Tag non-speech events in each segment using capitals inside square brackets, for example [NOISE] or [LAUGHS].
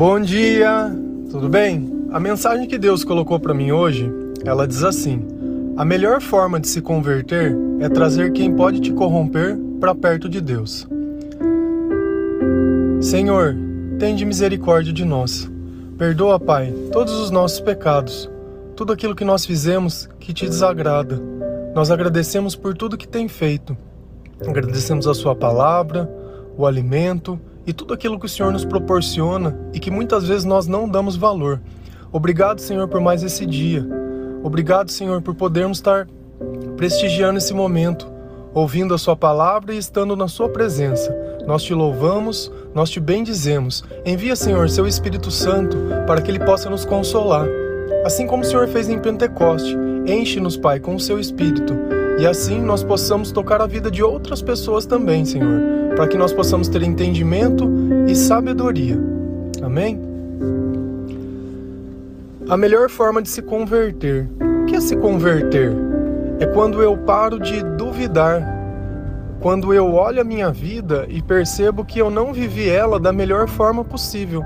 Bom dia, tudo bem? A mensagem que Deus colocou para mim hoje, ela diz assim: A melhor forma de se converter é trazer quem pode te corromper para perto de Deus. Senhor, tende misericórdia de nós. Perdoa, Pai, todos os nossos pecados, tudo aquilo que nós fizemos que te desagrada. Nós agradecemos por tudo que tem feito. Agradecemos a Sua palavra, o alimento e tudo aquilo que o Senhor nos proporciona e que muitas vezes nós não damos valor. Obrigado, Senhor, por mais esse dia. Obrigado, Senhor, por podermos estar prestigiando esse momento, ouvindo a Sua palavra e estando na Sua presença. Nós te louvamos, nós te bendizemos. Envia, Senhor, seu Espírito Santo para que ele possa nos consolar. Assim como o Senhor fez em Pentecoste, enche-nos, Pai, com o seu Espírito e assim nós possamos tocar a vida de outras pessoas também, Senhor, para que nós possamos ter entendimento e sabedoria. Amém? A melhor forma de se converter. O que é se converter? É quando eu paro de duvidar, quando eu olho a minha vida e percebo que eu não vivi ela da melhor forma possível.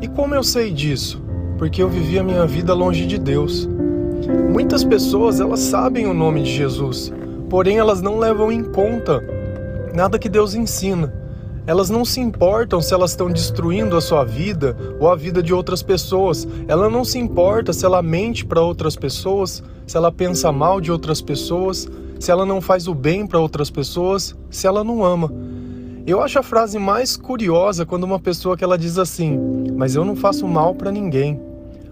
E como eu sei disso? Porque eu vivi a minha vida longe de Deus. Muitas pessoas elas sabem o nome de Jesus, porém elas não levam em conta nada que Deus ensina. Elas não se importam se elas estão destruindo a sua vida ou a vida de outras pessoas. Ela não se importa se ela mente para outras pessoas, se ela pensa mal de outras pessoas, se ela não faz o bem para outras pessoas, se ela não ama. Eu acho a frase mais curiosa quando uma pessoa que ela diz assim: "Mas eu não faço mal para ninguém".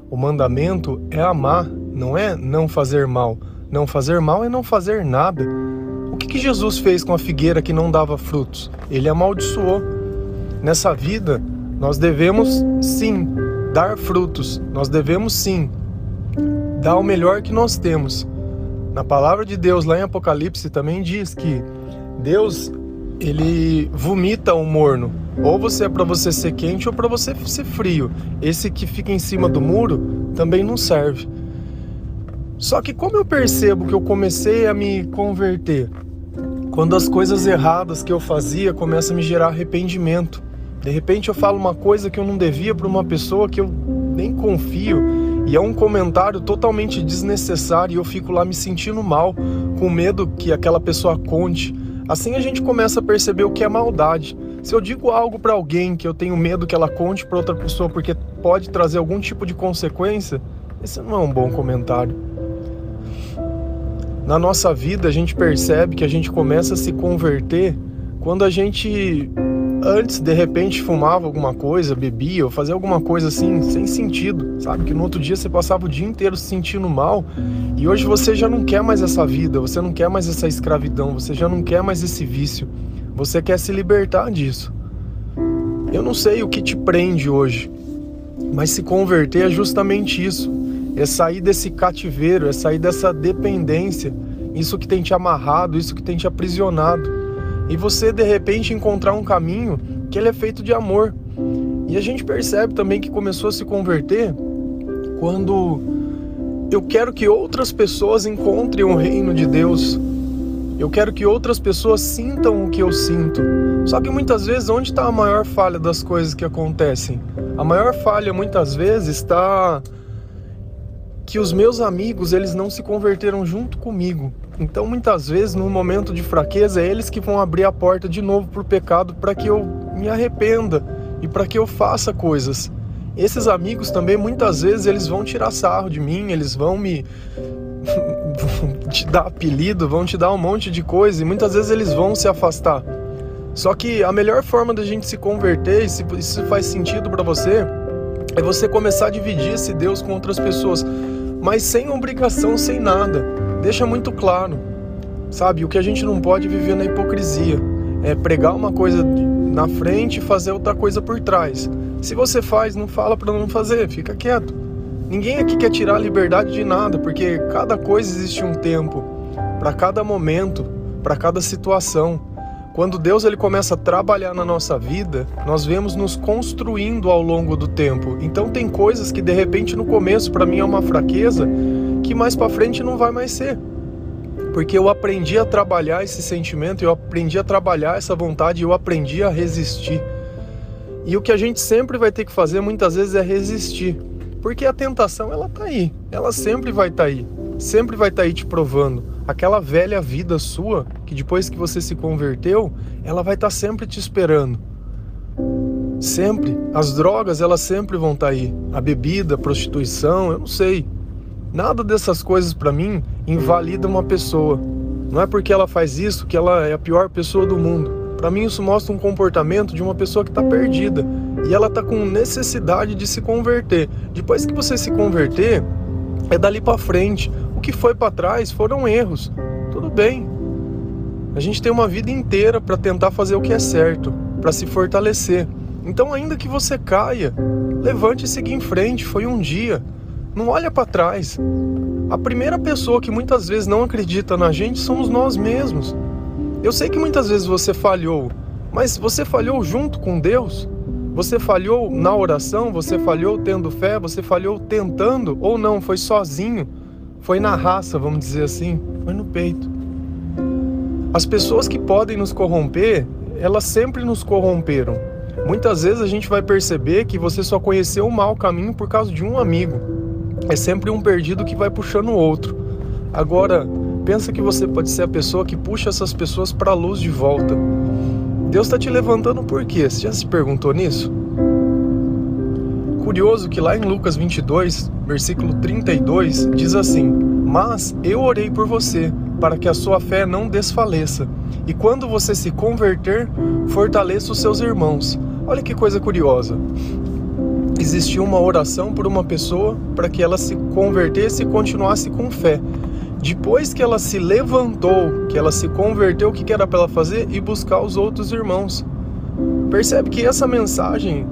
O mandamento é amar não é não fazer mal. Não fazer mal é não fazer nada. Que, que Jesus fez com a figueira que não dava frutos? Ele amaldiçoou. Nessa vida, nós devemos sim dar frutos, nós devemos sim dar o melhor que nós temos. Na palavra de Deus, lá em Apocalipse, também diz que Deus ele vomita o morno. Ou você é para você ser quente ou para você ser frio. Esse que fica em cima do muro também não serve. Só que como eu percebo que eu comecei a me converter? Quando as coisas erradas que eu fazia começam a me gerar arrependimento. De repente eu falo uma coisa que eu não devia para uma pessoa que eu nem confio e é um comentário totalmente desnecessário e eu fico lá me sentindo mal, com medo que aquela pessoa conte. Assim a gente começa a perceber o que é maldade. Se eu digo algo para alguém que eu tenho medo que ela conte para outra pessoa porque pode trazer algum tipo de consequência, esse não é um bom comentário. Na nossa vida, a gente percebe que a gente começa a se converter quando a gente antes de repente fumava alguma coisa, bebia ou fazia alguma coisa assim sem sentido, sabe? Que no outro dia você passava o dia inteiro se sentindo mal e hoje você já não quer mais essa vida, você não quer mais essa escravidão, você já não quer mais esse vício, você quer se libertar disso. Eu não sei o que te prende hoje, mas se converter é justamente isso é sair desse cativeiro, é sair dessa dependência, isso que tem te amarrado, isso que tem te aprisionado. E você de repente encontrar um caminho que ele é feito de amor. E a gente percebe também que começou a se converter quando eu quero que outras pessoas encontrem o reino de Deus. Eu quero que outras pessoas sintam o que eu sinto. Só que muitas vezes, onde está a maior falha das coisas que acontecem? A maior falha muitas vezes está que os meus amigos eles não se converteram junto comigo. Então muitas vezes no momento de fraqueza é eles que vão abrir a porta de novo para o pecado para que eu me arrependa e para que eu faça coisas. Esses amigos também muitas vezes eles vão tirar sarro de mim, eles vão me [LAUGHS] te dar apelido, vão te dar um monte de coisa e muitas vezes eles vão se afastar. Só que a melhor forma da gente se converter, se isso faz sentido para você, é você começar a dividir esse Deus com outras pessoas mas sem obrigação, sem nada. Deixa muito claro, sabe? O que a gente não pode viver na hipocrisia é pregar uma coisa na frente e fazer outra coisa por trás. Se você faz, não fala para não fazer, fica quieto. Ninguém aqui quer tirar a liberdade de nada, porque cada coisa existe um tempo, para cada momento, para cada situação. Quando Deus ele começa a trabalhar na nossa vida, nós vemos nos construindo ao longo do tempo. Então tem coisas que de repente no começo para mim é uma fraqueza, que mais para frente não vai mais ser. Porque eu aprendi a trabalhar esse sentimento, eu aprendi a trabalhar essa vontade, eu aprendi a resistir. E o que a gente sempre vai ter que fazer muitas vezes é resistir. Porque a tentação ela tá aí, ela sempre vai estar tá aí, sempre vai estar tá aí te provando. Aquela velha vida sua, que depois que você se converteu, ela vai estar tá sempre te esperando. Sempre. As drogas, elas sempre vão estar tá aí. A bebida, a prostituição, eu não sei. Nada dessas coisas para mim invalida uma pessoa. Não é porque ela faz isso que ela é a pior pessoa do mundo. Para mim isso mostra um comportamento de uma pessoa que está perdida e ela está com necessidade de se converter. Depois que você se converter, é dali para frente. Que foi para trás foram erros. Tudo bem. A gente tem uma vida inteira para tentar fazer o que é certo, para se fortalecer. Então, ainda que você caia, levante e siga em frente. Foi um dia. Não olha para trás. A primeira pessoa que muitas vezes não acredita na gente somos nós mesmos. Eu sei que muitas vezes você falhou, mas você falhou junto com Deus? Você falhou na oração? Você falhou tendo fé? Você falhou tentando? Ou não? Foi sozinho? Foi na raça, vamos dizer assim? Foi no peito. As pessoas que podem nos corromper, elas sempre nos corromperam. Muitas vezes a gente vai perceber que você só conheceu o mau caminho por causa de um amigo. É sempre um perdido que vai puxando o outro. Agora, pensa que você pode ser a pessoa que puxa essas pessoas para a luz de volta. Deus está te levantando por quê? Você já se perguntou nisso? Curioso que lá em Lucas 22, versículo 32, diz assim: Mas eu orei por você, para que a sua fé não desfaleça, e quando você se converter, fortaleça os seus irmãos. Olha que coisa curiosa. Existiu uma oração por uma pessoa para que ela se convertesse e continuasse com fé. Depois que ela se levantou, que ela se converteu, o que era para ela fazer? Ir buscar os outros irmãos. Percebe que essa mensagem,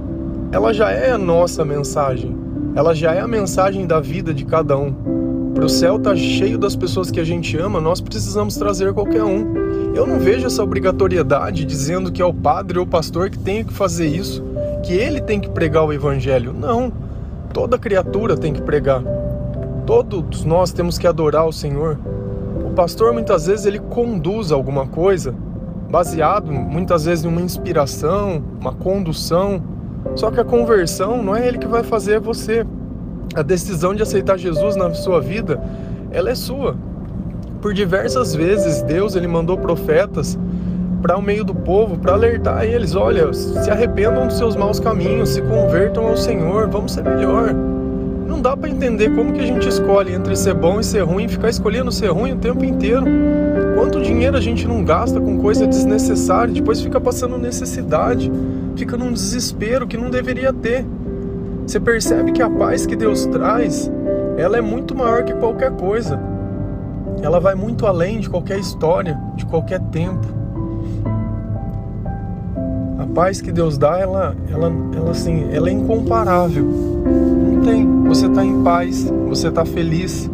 ela já é a nossa mensagem. Ela já é a mensagem da vida de cada um. Para o céu tá cheio das pessoas que a gente ama, nós precisamos trazer qualquer um. Eu não vejo essa obrigatoriedade dizendo que é o padre ou o pastor que tem que fazer isso, que ele tem que pregar o evangelho. Não. Toda criatura tem que pregar. Todos nós temos que adorar o Senhor. O pastor muitas vezes ele conduz alguma coisa baseado muitas vezes em uma inspiração, uma condução. Só que a conversão não é ele que vai fazer, é você. A decisão de aceitar Jesus na sua vida, ela é sua por diversas vezes Deus ele mandou profetas para o meio do povo para alertar eles, olha, se arrependam dos seus maus caminhos, se convertam ao Senhor, vamos ser melhor. Não dá para entender como que a gente escolhe entre ser bom e ser ruim, ficar escolhendo ser ruim o tempo inteiro. Quanto dinheiro a gente não gasta com coisa desnecessária, depois fica passando necessidade, fica num desespero que não deveria ter. Você percebe que a paz que Deus traz, ela é muito maior que qualquer coisa ela vai muito além de qualquer história, de qualquer tempo. A paz que Deus dá, ela, ela, ela assim, ela é incomparável. Não tem. Você está em paz, você está feliz.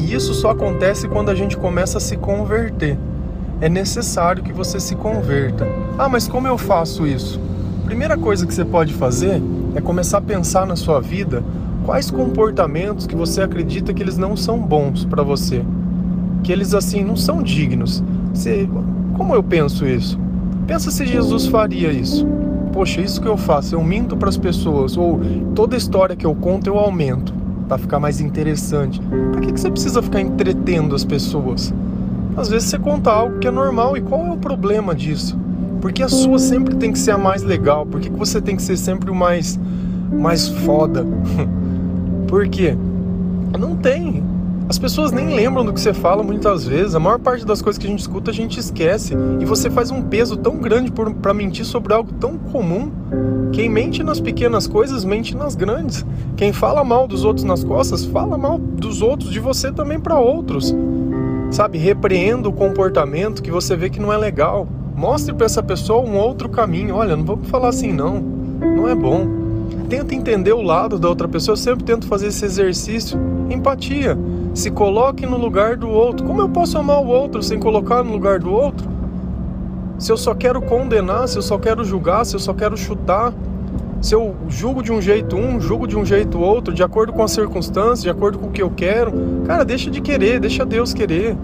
E isso só acontece quando a gente começa a se converter. É necessário que você se converta. Ah, mas como eu faço isso? Primeira coisa que você pode fazer é começar a pensar na sua vida quais comportamentos que você acredita que eles não são bons para você que eles assim não são dignos. Você, como eu penso isso? Pensa se Jesus faria isso. Poxa, isso que eu faço, eu minto para as pessoas, ou toda história que eu conto eu aumento para ficar mais interessante. Para que, que você precisa ficar entretendo as pessoas? Às vezes você conta algo que é normal e qual é o problema disso? Porque a sua sempre tem que ser a mais legal? Por que, que você tem que ser sempre o mais, mais foda? [LAUGHS] Por quê? Não tem. As pessoas nem lembram do que você fala muitas vezes. A maior parte das coisas que a gente escuta a gente esquece. E você faz um peso tão grande para mentir sobre algo tão comum. Quem mente nas pequenas coisas mente nas grandes. Quem fala mal dos outros nas costas, fala mal dos outros, de você também para outros. Sabe, repreenda o comportamento que você vê que não é legal. Mostre para essa pessoa um outro caminho. Olha, não vamos falar assim não. Não é bom. Tenta entender o lado da outra pessoa. Eu sempre tento fazer esse exercício. Empatia se coloque no lugar do outro. Como eu posso amar o outro sem colocar no lugar do outro? Se eu só quero condenar, se eu só quero julgar, se eu só quero chutar, se eu julgo de um jeito um, julgo de um jeito outro, de acordo com as circunstâncias, de acordo com o que eu quero, cara, deixa de querer, deixa Deus querer.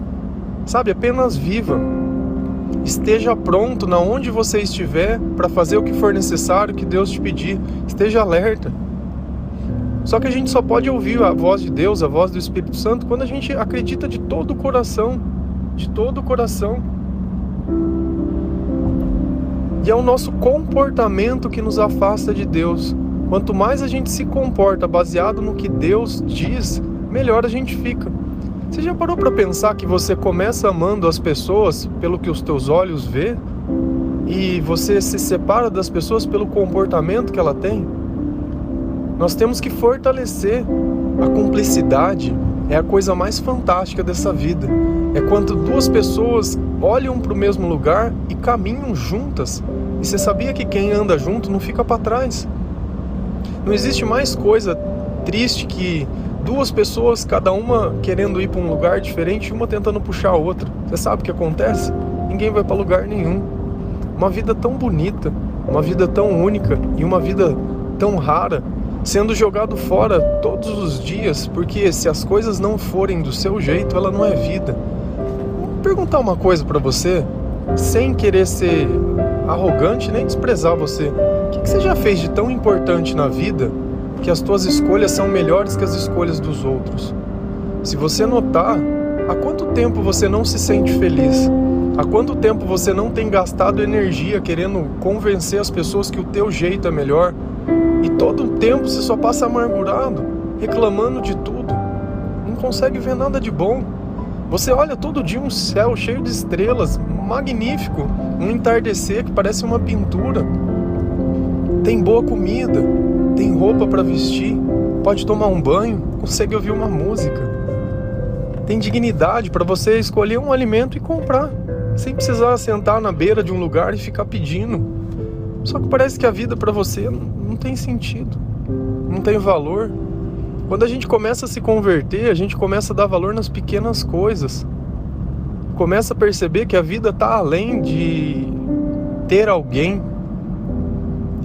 Sabe, apenas viva. Esteja pronto na onde você estiver para fazer o que for necessário que Deus te pedir. Esteja alerta. Só que a gente só pode ouvir a voz de Deus, a voz do Espírito Santo, quando a gente acredita de todo o coração, de todo o coração. E é o nosso comportamento que nos afasta de Deus. Quanto mais a gente se comporta baseado no que Deus diz, melhor a gente fica. Você já parou para pensar que você começa amando as pessoas pelo que os teus olhos vê e você se separa das pessoas pelo comportamento que ela tem? Nós temos que fortalecer a cumplicidade. É a coisa mais fantástica dessa vida. É quando duas pessoas olham para o mesmo lugar e caminham juntas. E você sabia que quem anda junto não fica para trás? Não existe mais coisa triste que duas pessoas, cada uma querendo ir para um lugar diferente, uma tentando puxar a outra. Você sabe o que acontece? Ninguém vai para lugar nenhum. Uma vida tão bonita, uma vida tão única e uma vida tão rara sendo jogado fora todos os dias, porque se as coisas não forem do seu jeito, ela não é vida. Vou perguntar uma coisa para você, sem querer ser arrogante nem desprezar você. O que, que você já fez de tão importante na vida que as tuas escolhas são melhores que as escolhas dos outros? Se você notar, há quanto tempo você não se sente feliz? Há quanto tempo você não tem gastado energia querendo convencer as pessoas que o teu jeito é melhor? E todo o tempo você só passa amargurado, reclamando de tudo. Não consegue ver nada de bom. Você olha todo dia um céu cheio de estrelas, magnífico, um entardecer que parece uma pintura. Tem boa comida, tem roupa para vestir, pode tomar um banho, consegue ouvir uma música. Tem dignidade para você escolher um alimento e comprar, sem precisar sentar na beira de um lugar e ficar pedindo. Só que parece que a vida para você não tem sentido, não tem valor. Quando a gente começa a se converter, a gente começa a dar valor nas pequenas coisas começa a perceber que a vida está além de ter alguém.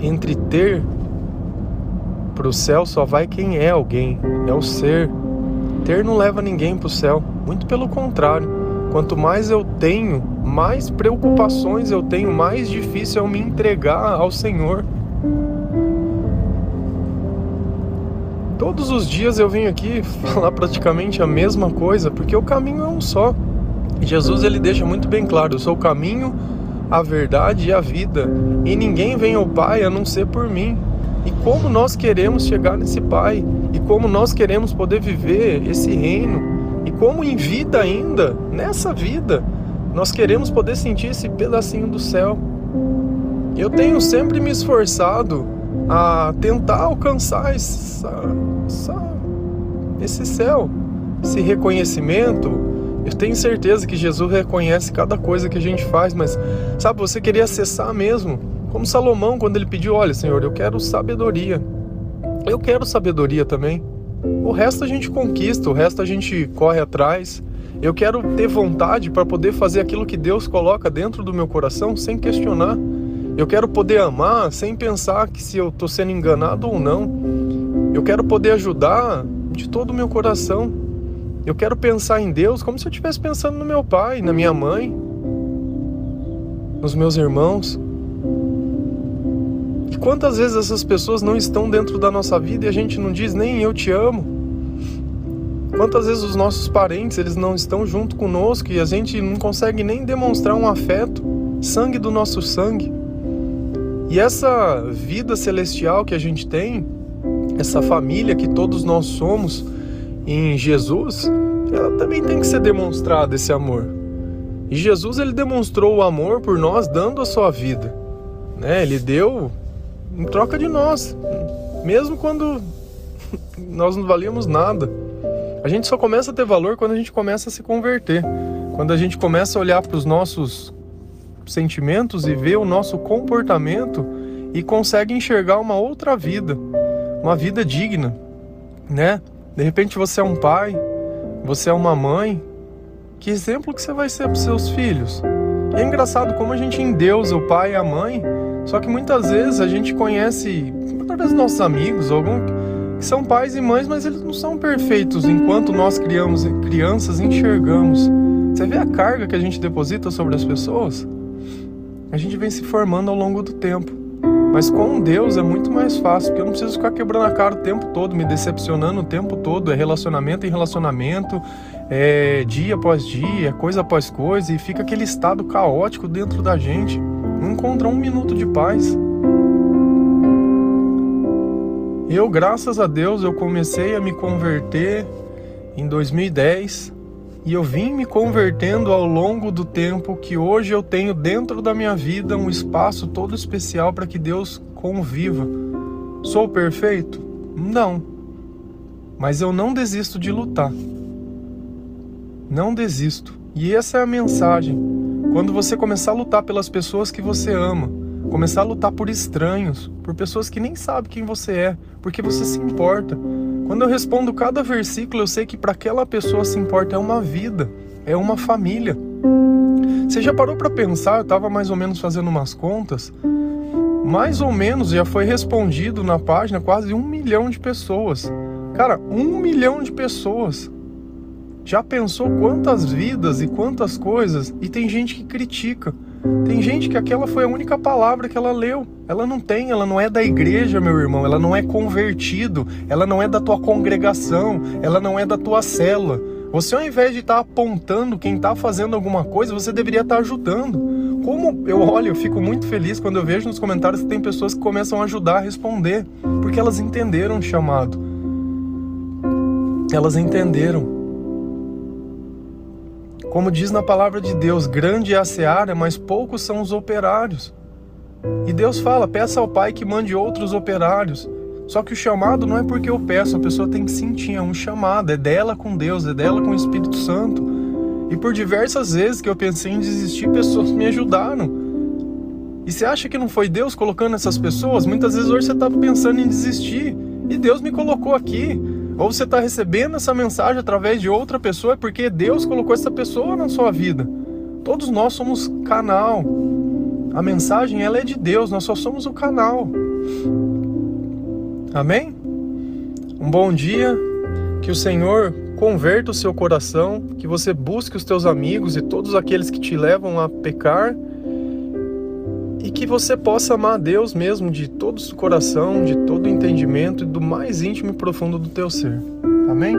Entre ter para o céu só vai quem é alguém, é o ser. Ter não leva ninguém para o céu, muito pelo contrário. Quanto mais eu tenho, mais preocupações eu tenho, mais difícil é eu me entregar ao Senhor. Todos os dias eu venho aqui falar praticamente a mesma coisa, porque o caminho é um só. Jesus ele deixa muito bem claro: eu sou o caminho, a verdade e a vida, e ninguém vem ao Pai a não ser por mim. E como nós queremos chegar nesse Pai, e como nós queremos poder viver esse reino, e como em vida ainda, nessa vida, nós queremos poder sentir esse pedacinho do céu. Eu tenho sempre me esforçado a tentar alcançar essa, essa, esse céu, esse reconhecimento, eu tenho certeza que Jesus reconhece cada coisa que a gente faz, mas sabe, você queria acessar mesmo. Como Salomão, quando ele pediu: Olha, Senhor, eu quero sabedoria. Eu quero sabedoria também. O resto a gente conquista, o resto a gente corre atrás. Eu quero ter vontade para poder fazer aquilo que Deus coloca dentro do meu coração sem questionar. Eu quero poder amar sem pensar que se eu estou sendo enganado ou não. Eu quero poder ajudar de todo o meu coração. Eu quero pensar em Deus como se eu estivesse pensando no meu pai, na minha mãe, nos meus irmãos. E quantas vezes essas pessoas não estão dentro da nossa vida e a gente não diz nem eu te amo? Quantas vezes os nossos parentes eles não estão junto conosco e a gente não consegue nem demonstrar um afeto, sangue do nosso sangue? E essa vida celestial que a gente tem, essa família que todos nós somos, em Jesus, ela também tem que ser demonstrado esse amor. E Jesus ele demonstrou o amor por nós dando a sua vida, né? Ele deu em troca de nós, mesmo quando [LAUGHS] nós não valíamos nada. A gente só começa a ter valor quando a gente começa a se converter, quando a gente começa a olhar para os nossos sentimentos e ver o nosso comportamento e consegue enxergar uma outra vida, uma vida digna, né? De repente você é um pai, você é uma mãe. Que exemplo que você vai ser para seus filhos? E é engraçado como a gente endeusa o pai e a mãe, só que muitas vezes a gente conhece, dos nossos amigos, algum que são pais e mães, mas eles não são perfeitos enquanto nós criamos crianças enxergamos. Você vê a carga que a gente deposita sobre as pessoas? A gente vem se formando ao longo do tempo. Mas com Deus é muito mais fácil, porque eu não preciso ficar quebrando a cara o tempo todo, me decepcionando o tempo todo. É relacionamento em relacionamento, é dia após dia, coisa após coisa, e fica aquele estado caótico dentro da gente. Não encontra um minuto de paz. Eu, graças a Deus, eu comecei a me converter em 2010 e eu vim me convertendo ao longo do tempo que hoje eu tenho dentro da minha vida um espaço todo especial para que Deus conviva. Sou perfeito? Não. Mas eu não desisto de lutar. Não desisto. E essa é a mensagem. Quando você começar a lutar pelas pessoas que você ama, Começar a lutar por estranhos, por pessoas que nem sabem quem você é, porque você se importa. Quando eu respondo cada versículo, eu sei que para aquela pessoa se importa é uma vida, é uma família. Você já parou para pensar? Eu estava mais ou menos fazendo umas contas. Mais ou menos já foi respondido na página quase um milhão de pessoas. Cara, um milhão de pessoas. Já pensou quantas vidas e quantas coisas? E tem gente que critica. Tem gente que aquela foi a única palavra que ela leu. Ela não tem, ela não é da igreja, meu irmão, ela não é convertido, ela não é da tua congregação, ela não é da tua cela. Você, ao invés de estar tá apontando quem está fazendo alguma coisa, você deveria estar tá ajudando. Como eu olho, eu fico muito feliz quando eu vejo nos comentários que tem pessoas que começam a ajudar a responder, porque elas entenderam o chamado. Elas entenderam. Como diz na palavra de Deus, grande é a seara, mas poucos são os operários. E Deus fala: peça ao Pai que mande outros operários. Só que o chamado não é porque eu peço, a pessoa tem que sentir, é um chamado, é dela com Deus, é dela com o Espírito Santo. E por diversas vezes que eu pensei em desistir, pessoas me ajudaram. E você acha que não foi Deus colocando essas pessoas? Muitas vezes hoje você está pensando em desistir. E Deus me colocou aqui ou você está recebendo essa mensagem através de outra pessoa, é porque Deus colocou essa pessoa na sua vida. Todos nós somos canal. A mensagem ela é de Deus, nós só somos o canal. Amém? Um bom dia, que o Senhor converta o seu coração, que você busque os teus amigos e todos aqueles que te levam a pecar e que você possa amar a Deus mesmo de todo o coração, de todo o entendimento e do mais íntimo e profundo do teu ser. Amém?